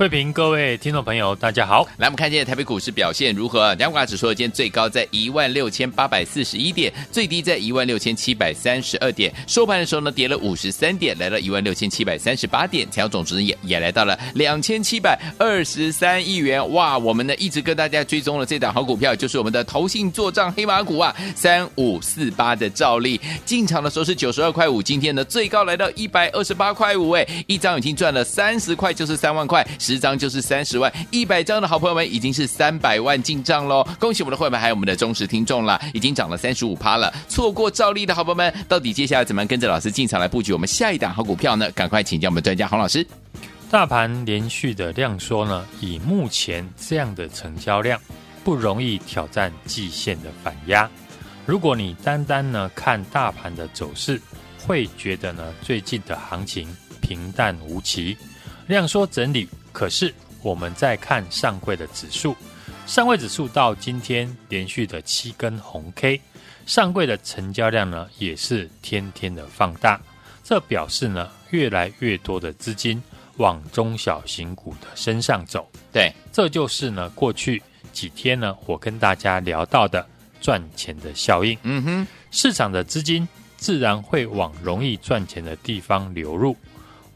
慧平，各位听众朋友，大家好。来，我们看见台北股市表现如何？两股指数今天最高在一万六千八百四十一点，最低在一万六千七百三十二点。收盘的时候呢，跌了五十三点，来到一万六千七百三十八点。成交总值也也来到了两千七百二十三亿元。哇，我们呢一直跟大家追踪了这档好股票，就是我们的投信作账黑马股啊，三五四八的兆利。进场的时候是九十二块五，今天呢最高来到一百二十八块五，哎，一张已经赚了三十块，就是三万块。十张就是三十万，一百张的好朋友们已经是三百万进账喽！恭喜我们的会员，还有我们的忠实听众了，已经涨了三十五趴了。错过兆利的好朋友们，到底接下来怎么跟着老师进场来布局我们下一档好股票呢？赶快请教我们专家洪老师。大盘连续的量缩呢，以目前这样的成交量，不容易挑战季线的反压。如果你单单呢看大盘的走势，会觉得呢最近的行情平淡无奇，量缩整理。可是我们再看上柜的指数，上柜指数到今天连续的七根红 K，上柜的成交量呢也是天天的放大，这表示呢越来越多的资金往中小型股的身上走。对，这就是呢过去几天呢我跟大家聊到的赚钱的效应。嗯哼，市场的资金自然会往容易赚钱的地方流入。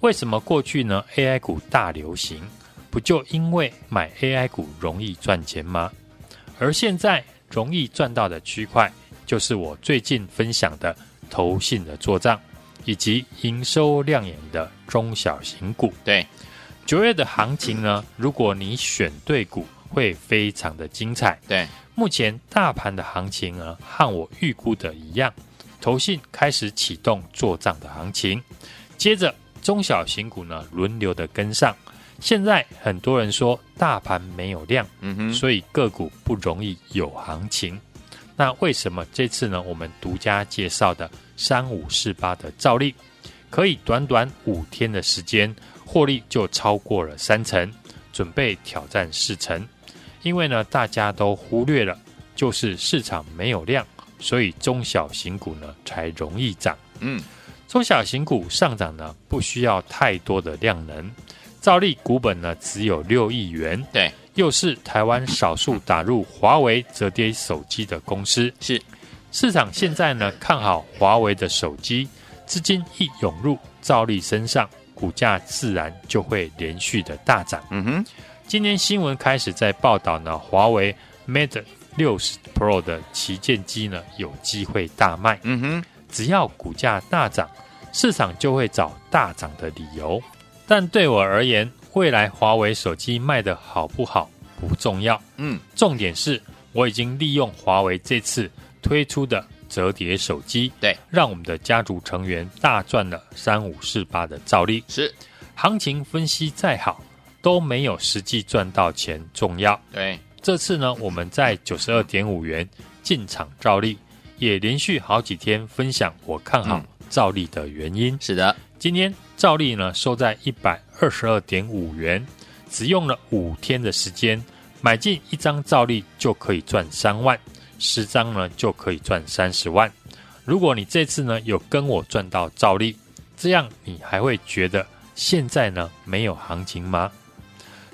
为什么过去呢？AI 股大流行，不就因为买 AI 股容易赚钱吗？而现在容易赚到的区块，就是我最近分享的投信的做账，以及营收亮眼的中小型股。对，九月的行情呢，如果你选对股，会非常的精彩。对，目前大盘的行情呢，和我预估的一样，投信开始启动做账的行情，接着。中小型股呢，轮流的跟上。现在很多人说大盘没有量，嗯哼，所以个股不容易有行情。那为什么这次呢？我们独家介绍的三五四八的照例，可以短短五天的时间获利就超过了三成，准备挑战四成。因为呢，大家都忽略了，就是市场没有量，所以中小型股呢才容易涨。嗯。中小型股上涨呢，不需要太多的量能。兆利股本呢只有六亿元，对，又是台湾少数打入华为折叠手机的公司。是，市场现在呢看好华为的手机，资金一涌入兆利身上，股价自然就会连续的大涨。嗯哼，今天新闻开始在报道呢，华为 Mate 六十 Pro 的旗舰机呢有机会大卖。嗯哼，只要股价大涨。市场就会找大涨的理由，但对我而言，未来华为手机卖的好不好不重要。嗯，重点是我已经利用华为这次推出的折叠手机，对，让我们的家族成员大赚了三五四八的照例。是，行情分析再好，都没有实际赚到钱重要。对，这次呢，我们在九十二点五元进场兆利，也连续好几天分享我看好。嗯兆利的原因是的，今天兆利呢收在一百二十二点五元，只用了五天的时间，买进一张兆利就可以赚三万，十张呢就可以赚三十万。如果你这次呢有跟我赚到兆利，这样你还会觉得现在呢没有行情吗？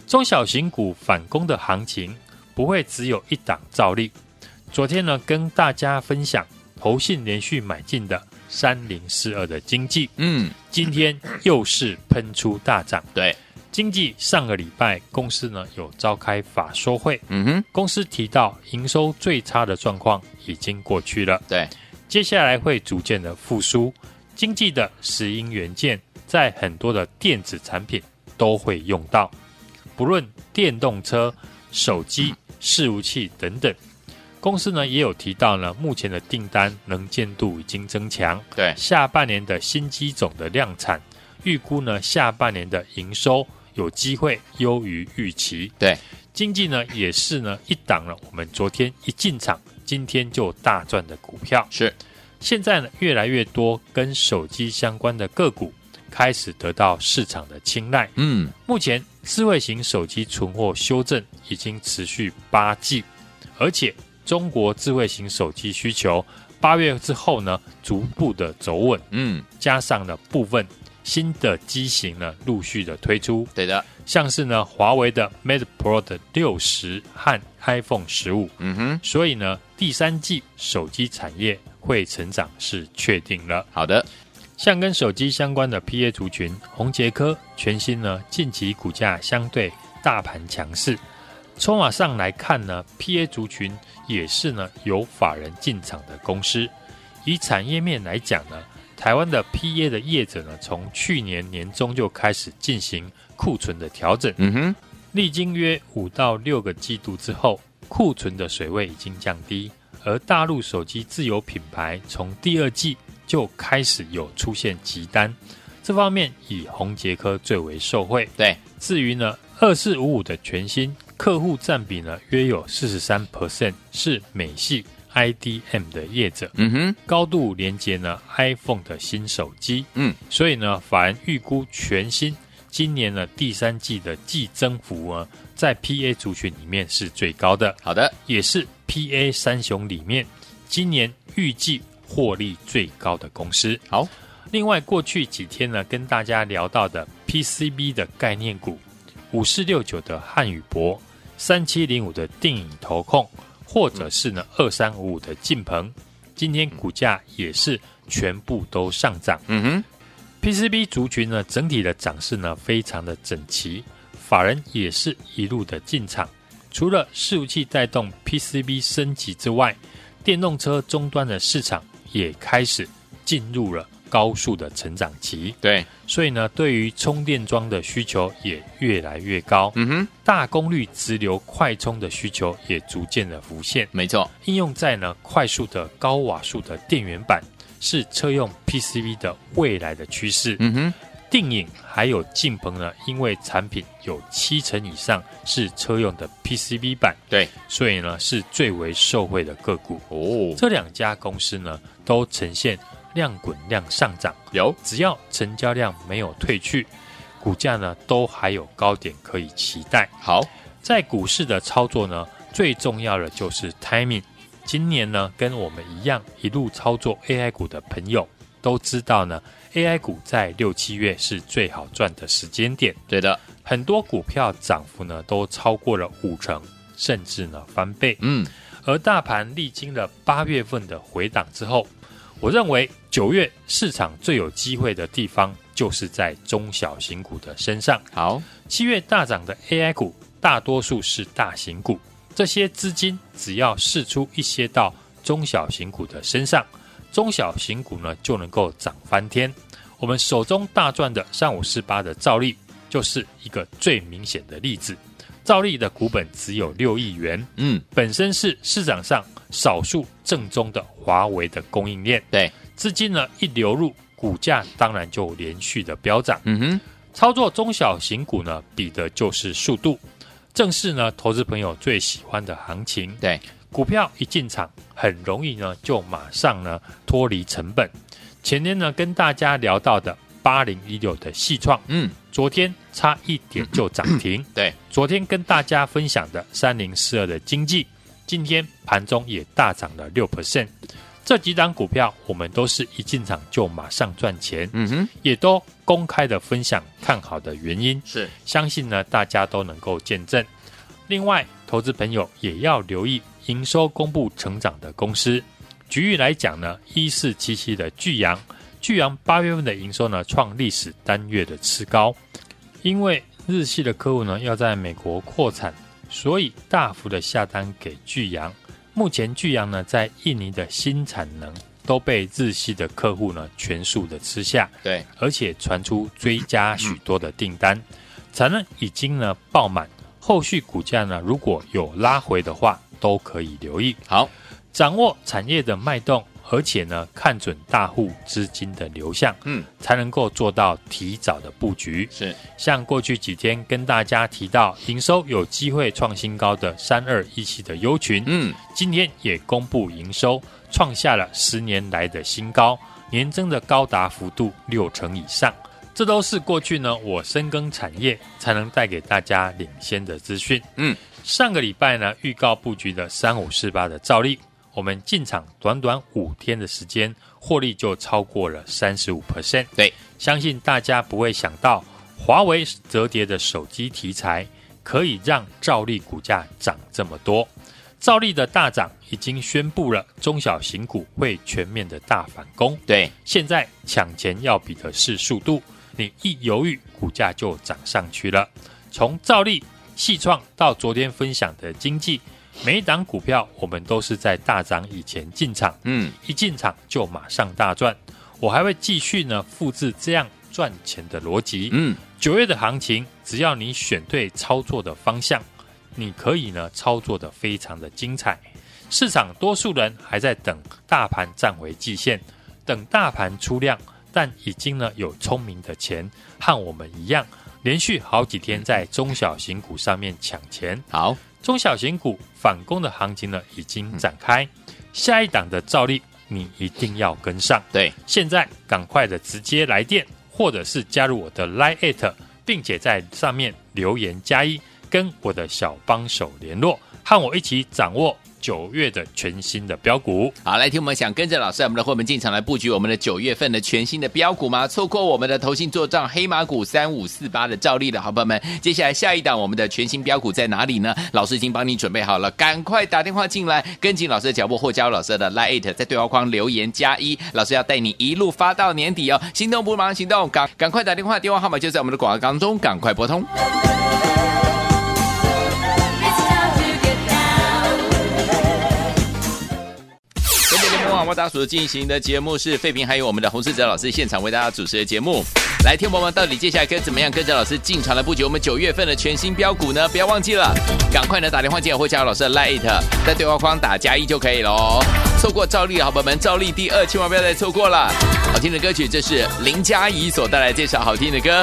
中小型股反攻的行情不会只有一档兆利。昨天呢跟大家分享投信连续买进的。三零四二的经济，嗯，今天又是喷出大涨。对，经济上个礼拜公司呢有召开法说会，嗯哼，公司提到营收最差的状况已经过去了，对，接下来会逐渐的复苏。经济的石英元件在很多的电子产品都会用到，不论电动车、手机、伺服器等等。公司呢也有提到呢，目前的订单能见度已经增强，对，下半年的新机种的量产，预估呢下半年的营收有机会优于预期，对，经济呢也是呢一档了，我们昨天一进场，今天就大赚的股票，是，现在呢越来越多跟手机相关的个股开始得到市场的青睐。嗯，目前智慧型手机存货修正已经持续八季，而且中国智慧型手机需求八月之后呢，逐步的走稳。嗯，加上了部分新的机型呢，陆续的推出。对的，像是呢，华为的 Mate Pro 的六十和 iPhone 十五。嗯哼，所以呢，第三季手机产业会成长是确定了。好的，像跟手机相关的 PA 族群，宏杰科全新呢，近期股价相对大盘强势。筹码上来看呢，PA 族群也是呢有法人进场的公司。以产业面来讲呢，台湾的 PA 的业者呢，从去年年中就开始进行库存的调整。嗯哼，历经约五到六个季度之后，库存的水位已经降低。而大陆手机自有品牌从第二季就开始有出现急单，这方面以宏捷科最为受惠。对，至于呢，二四五五的全新客户占比呢，约有四十三 percent 是美系 IDM 的业者。嗯哼，高度连接呢 iPhone 的新手机。嗯，所以呢，法人预估全新今年呢第三季的季增幅呢，在 PA 族群里面是最高的。好的，也是 PA 三雄里面今年预计获利最高的公司。好，另外过去几天呢，跟大家聊到的 PCB 的概念股，五四六九的汉语博，三七零五的定影投控，或者是呢二三五五的进鹏，今天股价也是全部都上涨。嗯哼，PCB 族群呢整体的涨势呢非常的整齐，法人也是一路的进场。除了伺服器带动 PCB 升级之外，电动车终端的市场也开始进入了高速的成长期。对，所以呢，对于充电桩的需求也越来越高。嗯哼，大功率直流快充的需求也逐渐的浮现。没错，应用在呢快速的高瓦数的电源板，是车用 PCB 的未来的趋势。嗯哼。定影还有晋鹏呢，因为产品有七成以上是车用的 PCB 板，对，所以呢是最为受惠的个股。哦，这两家公司呢都呈现量滚量上涨，有只要成交量没有退去，股价呢都还有高点可以期待。好，在股市的操作呢，最重要的就是 timing。今年呢，跟我们一样一路操作 AI 股的朋友都知道呢。AI 股在六七月是最好赚的时间点，对的，很多股票涨幅呢都超过了五成，甚至呢翻倍。嗯，而大盘历经了八月份的回档之后，我认为九月市场最有机会的地方就是在中小型股的身上。好，七月大涨的 AI 股大多数是大型股，这些资金只要试出一些到中小型股的身上。中小型股呢就能够涨翻天，我们手中大赚的三五四八的兆利就是一个最明显的例子。兆利的股本只有六亿元，嗯，本身是市场上少数正宗的华为的供应链，对，资金呢一流入，股价当然就连续的飙涨。嗯哼，操作中小型股呢，比的就是速度，正是呢投资朋友最喜欢的行情。对。股票一进场，很容易呢就马上呢脱离成本。前天呢跟大家聊到的八零一六的矽创，嗯，昨天差一点就涨停。对，昨天跟大家分享的三零四二的经济，今天盘中也大涨了六 percent。这几档股票我们都是一进场就马上赚钱，嗯哼，也都公开的分享看好的原因，是相信呢大家都能够见证。另外，投资朋友也要留意。营收公布成长的公司，局域来讲呢，一四七七的巨阳，巨阳八月份的营收呢创历史单月的次高，因为日系的客户呢要在美国扩产，所以大幅的下单给巨阳。目前巨阳呢在印尼的新产能都被日系的客户呢全数的吃下，对，而且传出追加许多的订单，产能已经呢爆满，后续股价呢如果有拉回的话。都可以留意，好，掌握产业的脉动，而且呢，看准大户资金的流向，嗯，才能够做到提早的布局。是，像过去几天跟大家提到营收有机会创新高的三二一七的优群，嗯，今天也公布营收创下了十年来的新高，年增的高达幅度六成以上。这都是过去呢我深耕产业才能带给大家领先的资讯。嗯，上个礼拜呢预告布局的三五四八的兆利，我们进场短短五天的时间，获利就超过了三十五 percent。对，相信大家不会想到华为折叠的手机题材可以让兆利股价涨这么多。兆利的大涨已经宣布了，中小型股会全面的大反攻。对，现在抢钱要比的是速度，你一犹豫，股价就涨上去了。从兆利、细创到昨天分享的经济，每一档股票我们都是在大涨以前进场，嗯，一进场就马上大赚。我还会继续呢复制这样赚钱的逻辑。嗯，九月的行情，只要你选对操作的方向。你可以呢操作的非常的精彩，市场多数人还在等大盘站回季线，等大盘出量，但已经呢有聪明的钱和我们一样，连续好几天在中小型股上面抢钱。好，中小型股反攻的行情呢已经展开，下一档的照例你一定要跟上。对，现在赶快的直接来电，或者是加入我的 Line，并且在上面留言加一。跟我的小帮手联络，和我一起掌握九月的全新的标股。好，来听我们想跟着老师，我们的伙伴进场来布局我们的九月份的全新的标股吗？错过我们的投信做账黑马股三五四八的照例的好朋友们，接下来下一档我们的全新标股在哪里呢？老师已经帮你准备好了，赶快打电话进来，跟紧老师的脚步，或加入老师的 Line，在对话框留言加一，老师要带你一路发到年底哦。心动不如马上行动，赶赶快打电话，电话号码就在我们的广告当中，赶快拨通。广播大所进行的节目是费平，还有我们的洪世哲老师现场为大家主持的节目。来，听友们，到底接下来该怎么样跟着老师进场来布局我们九月份的全新标股呢？不要忘记了，赶快呢打电话进来或加入老师的 Line，在对话框打加一就可以了哦。错过赵丽好朋友们，赵丽第二，千万不要再错过了。好听的歌曲，这是林佳怡所带来这首好听的歌，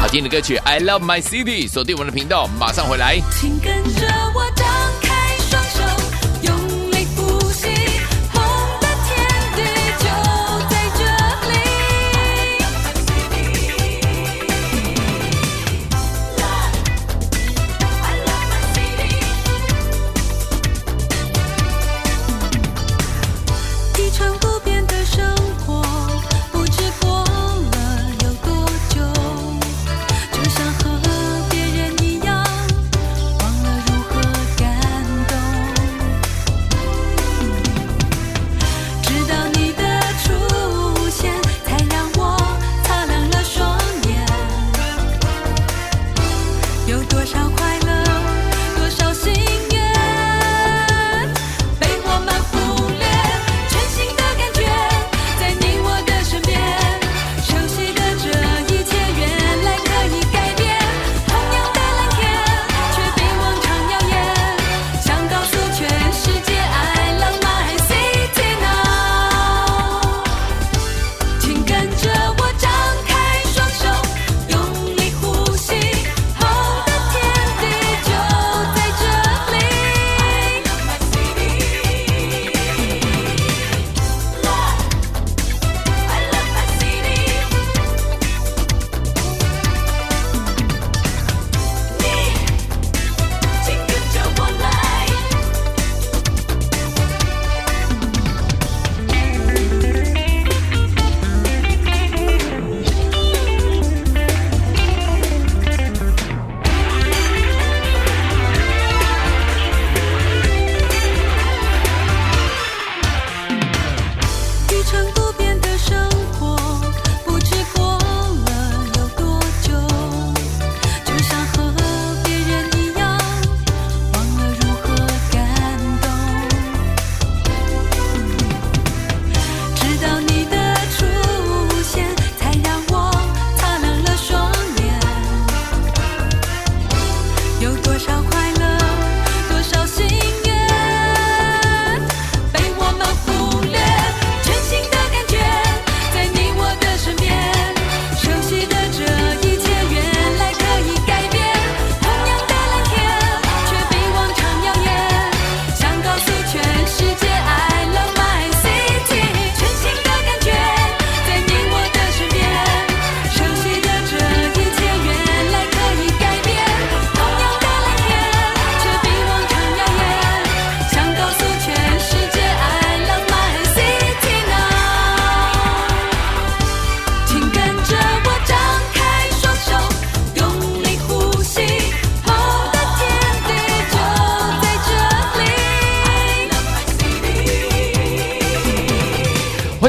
好听的歌曲 I Love My City，锁定我们的频道，马上回来。请跟着我张开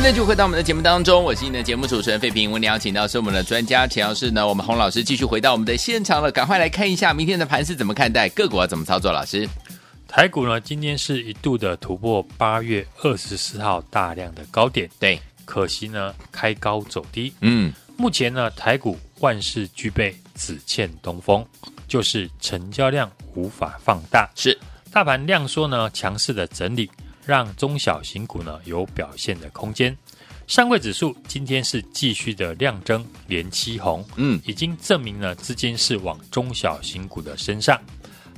欢迎继续回到我们的节目当中，我是你的节目主持人费平。我们邀请到是我们的专家钱老师呢，我们洪老师继续回到我们的现场了，赶快来看一下明天的盘是怎么看待，个股要怎么操作？老师，台股呢今天是一度的突破八月二十四号大量的高点，对，可惜呢开高走低。嗯，目前呢台股万事俱备，只欠东风，就是成交量无法放大。是，大盘量缩呢强势的整理。让中小型股呢有表现的空间。上柜指数今天是继续的量增，连七红，嗯，已经证明了资金是往中小型股的身上。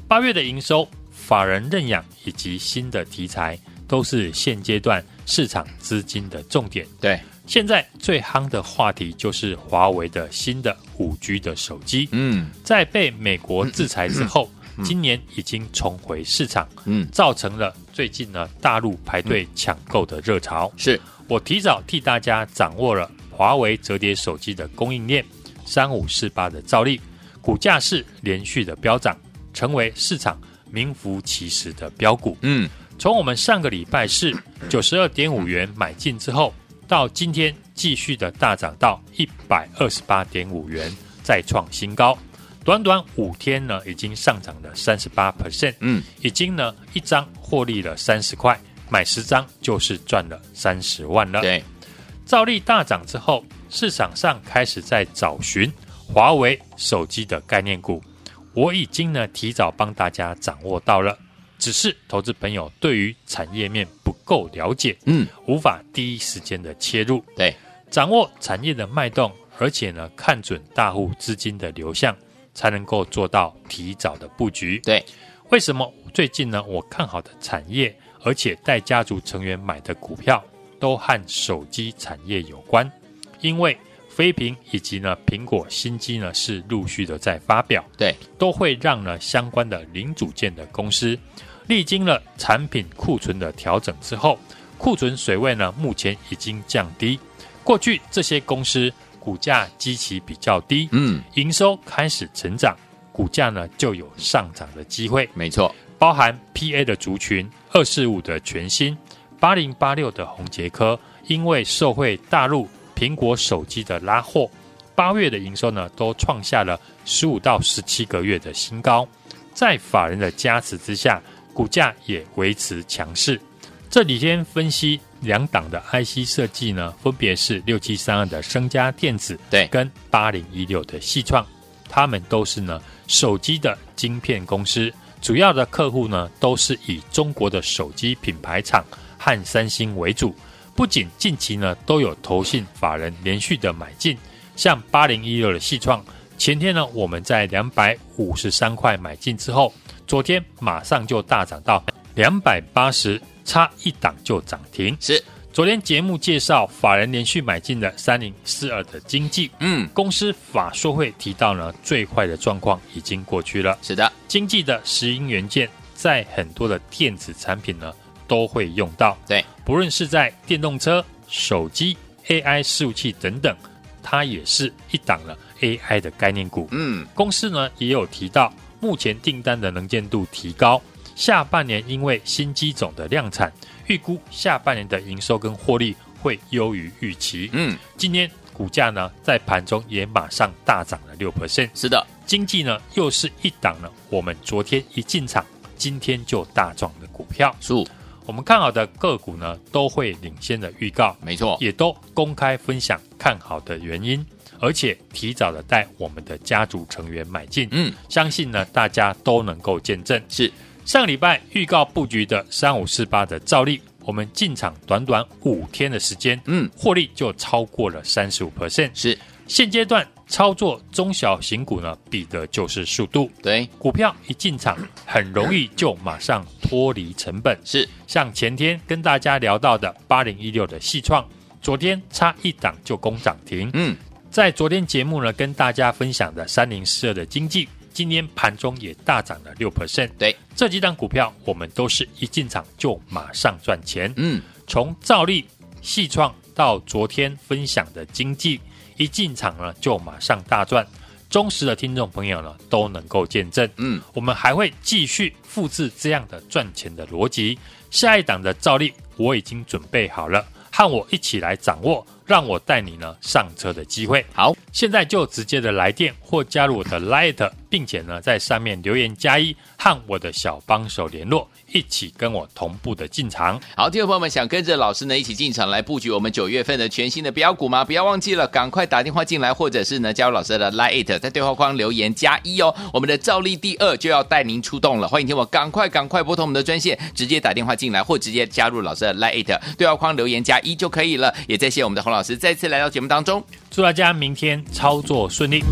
八月的营收、法人认养以及新的题材，都是现阶段市场资金的重点。对，现在最夯的话题就是华为的新的五 G 的手机，嗯，在被美国制裁之后。今年已经重回市场，嗯，造成了最近呢大陆排队抢购的热潮。是我提早替大家掌握了华为折叠手机的供应链，三五四八的照例，股价是连续的飙涨，成为市场名副其实的标股。嗯，从我们上个礼拜是九十二点五元买进之后，到今天继续的大涨到一百二十八点五元，再创新高。短短五天呢，已经上涨了三十八 percent，嗯，已经呢一张获利了三十块，买十张就是赚了三十万了。对，兆利大涨之后，市场上开始在找寻华为手机的概念股，我已经呢提早帮大家掌握到了，只是投资朋友对于产业面不够了解，嗯，无法第一时间的切入，对，掌握产业的脉动，而且呢看准大户资金的流向。才能够做到提早的布局。对，为什么最近呢？我看好的产业，而且带家族成员买的股票，都和手机产业有关。因为飞屏以及呢苹果新机呢是陆续的在发表，对，都会让呢相关的零组件的公司，历经了产品库存的调整之后，库存水位呢目前已经降低。过去这些公司。股价基期比较低，嗯，营收开始成长，股价呢就有上涨的机会。没错，包含 PA 的族群，二四五的全新，八零八六的宏捷科，因为受惠大陆苹果手机的拉货，八月的营收呢都创下了十五到十七个月的新高，在法人的加持之下，股价也维持强势。这几天分析。两档的 IC 设计呢，分别是六七三二的升家电子，对，跟八零一六的细创，他们都是呢手机的晶片公司，主要的客户呢都是以中国的手机品牌厂和三星为主。不仅近期呢都有投信法人连续的买进，像八零一六的系创，前天呢我们在两百五十三块买进之后，昨天马上就大涨到两百八十。差一档就涨停，是昨天节目介绍法人连续买进的三零四二的经济，嗯，公司法说会提到呢，最坏的状况已经过去了。是的，经济的石英元件在很多的电子产品呢都会用到，对，不论是在电动车、手机、AI 伺服器等等，它也是一档了 AI 的概念股。嗯，公司呢也有提到，目前订单的能见度提高。下半年因为新机种的量产，预估下半年的营收跟获利会优于预期。嗯，今天股价呢在盘中也马上大涨了六 percent。是的，经济呢又是一档呢，我们昨天一进场，今天就大涨的股票。是，我们看好的个股呢都会领先的预告，没错，也都公开分享看好的原因，而且提早的带我们的家族成员买进。嗯，相信呢大家都能够见证。是。上礼拜预告布局的三五四八的照例，我们进场短短五天的时间，嗯，获利就超过了三十五 percent。是现阶段操作中小型股呢，比的就是速度。对，股票一进场，很容易就马上脱离成本。是像前天跟大家聊到的八零一六的细创，昨天差一档就攻涨停。嗯，在昨天节目呢，跟大家分享的三零四二的经济。今天盘中也大涨了六 percent，对，这几档股票我们都是一进场就马上赚钱。嗯，从兆利、细创到昨天分享的经济，一进场呢就马上大赚。忠实的听众朋友呢都能够见证。嗯，我们还会继续复制这样的赚钱的逻辑。下一档的兆利我已经准备好了，和我一起来掌握，让我带你呢上车的机会。好，现在就直接的来电或加入我的 Light，并且呢在上面留言加一，和我的小帮手联络。一起跟我同步的进场。好，听众朋友们想跟着老师呢一起进场来布局我们九月份的全新的标股吗？不要忘记了，赶快打电话进来，或者是呢加入老师的 Lite，在对话框留言加一哦。我们的照例第二就要带您出动了，欢迎听我赶快赶快拨通我们的专线，直接打电话进来，或直接加入老师的 Lite 对话框留言加一就可以了。也再谢谢我们的洪老师再次来到节目当中，祝大家明天操作顺利。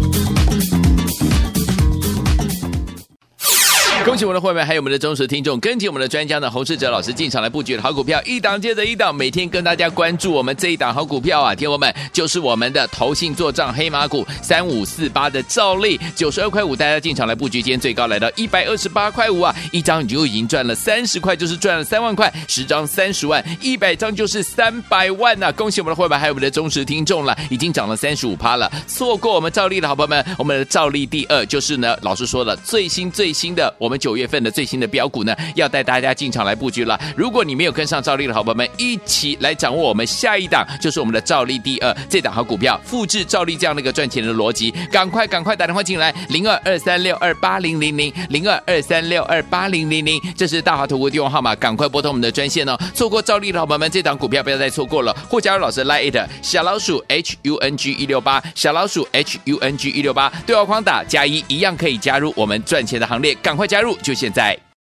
恭喜我们的会员，还有我们的忠实听众，跟紧我们的专家呢，洪世哲老师进场来布局的好股票，一档接着一档，每天跟大家关注我们这一档好股票啊，听友们就是我们的投信做账黑马股三五四八的赵丽，九十二块五，大家进场来布局，今天最高来到一百二十八块五啊，一张你就已经赚了三十块，就是赚了三万块，十张三十万，一百张就是三百万呐、恭喜我们的会员，还有我们的忠实听众了，已经涨了三十五趴了，错过我们赵丽的好朋友们，我们的赵丽第二就是呢，老师说了最新最新的我们。九月份的最新的标股呢，要带大家进场来布局了。如果你没有跟上赵丽的好朋友们，一起来掌握我们下一档，就是我们的赵丽第二这档好股票，复制赵丽这样的一个赚钱的逻辑，赶快赶快打电话进来，零二二三六二八零零零零二二三六二八零零零，这是大华投顾电话号码，赶快拨通我们的专线哦。错过赵丽的好朋友们，这档股票不要再错过了，或加入老师 Line 小老鼠 H U N G 一六八小老鼠 H U N G 一六八对话框打加一，一样可以加入我们赚钱的行列，赶快加入。入。就现在。